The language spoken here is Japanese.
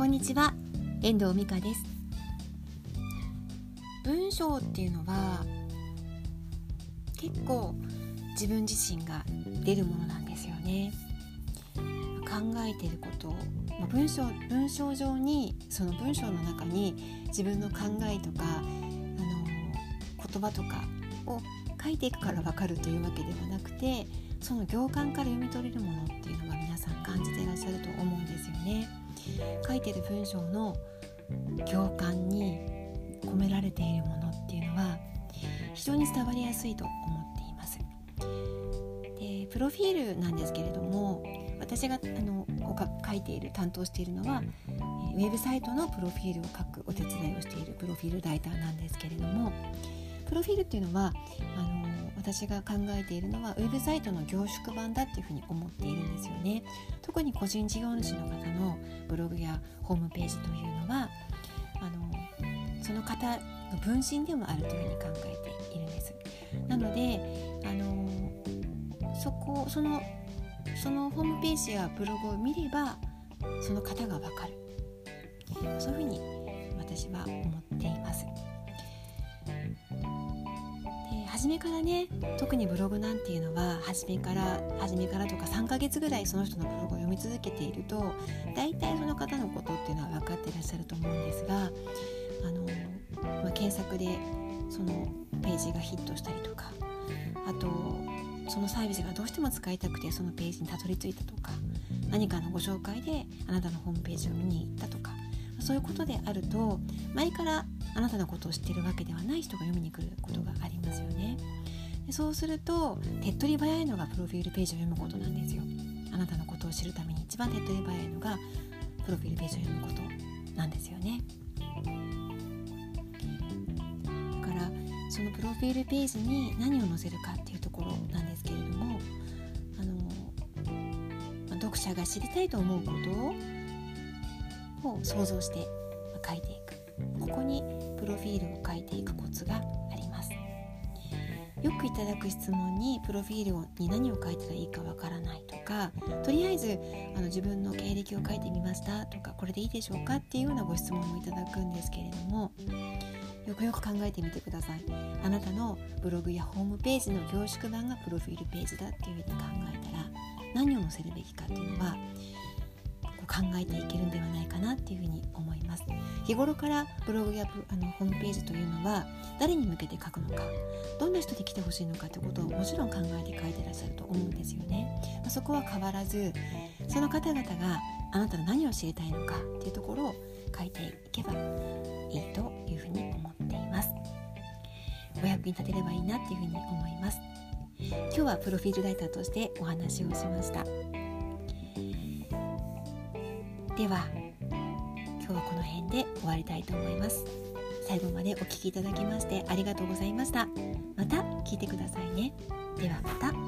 こんにちは。遠藤美香です。文章っていうのは結構自分自身が出るものなんですよね。考えていること。を、まあ、文章文章上にその文章の中に自分の考えとかあの言葉とかを書いていくから分かるというわけではなくてその行間から読み取れるものっていうのは皆さん感じていらっしゃると思うんですよね。書いてる文章の行間に込められているものっていうのは非常に伝わりやすいと思っています。でプロフィールなんですけれども私があの書いている担当しているのはウェブサイトのプロフィールを書くお手伝いをしているプロフィールライターなんですけれどもプロフィールっていうのはあの私が考えているのはウェブサイトの凝縮版だっていうふうに思っているんですよね。特に個人事業主の方のブログやホームページというのはあのその方の分身でもあるというふうに考えているんです。なのであのそこそのそのホームページやブログを見ればその方がわかる。そういうふうに私は初めからね特にブログなんていうのは初めから初めからとか3ヶ月ぐらいその人のブログを読み続けていると大体その方のことっていうのは分かってらっしゃると思うんですがあの、まあ、検索でそのページがヒットしたりとかあとそのサービスがどうしても使いたくてそのページにたどり着いたとか何かのご紹介であなたのホームページを見に行ったとかそういうことであると前からあなたのことを知っているわけではない人が読みに来ることがありますよね。でそうすると手っ取り早いのがプロフィールページを読むことなんですよ。あなたのことを知るために一番手っ取り早いのがプロフィールページを読むことなんですよね。だからそのプロフィールページに何を載せるかっていうところなんですけれどもあの読者が知りたいと思うことを想像して書いていく。ここにプロフィールを書いていくコツがあります。よくいただく質問にプロフィールに何を書いたらいいかわからないとかとりあえずあの自分の経歴を書いてみましたとかこれでいいでしょうかっていうようなご質問もいただくんですけれどもよくよく考えてみてください。あなたのブログやホームページの凝縮版がプロフィールページだっていうふうに考えたら何を載せるべきかっていうのは考えていけるんではないかなっていうふうに思います。日頃からブログやあのホームページというのは誰に向けて書くのかどんな人に来てほしいのかってことをもちろん考えて書いてらっしゃると思うんですよね、まあ、そこは変わらずその方々があなたの何を知りたいのかっていうところを書いていけばいいというふうに思っています。お役に立てればいいなっていうふうに思います。今日はプロフィールライターとしてお話をしました。では今日はこの辺で終わりたいと思います。最後までお聴きいただきましてありがとうございました。また聞いてくださいね。ではまた。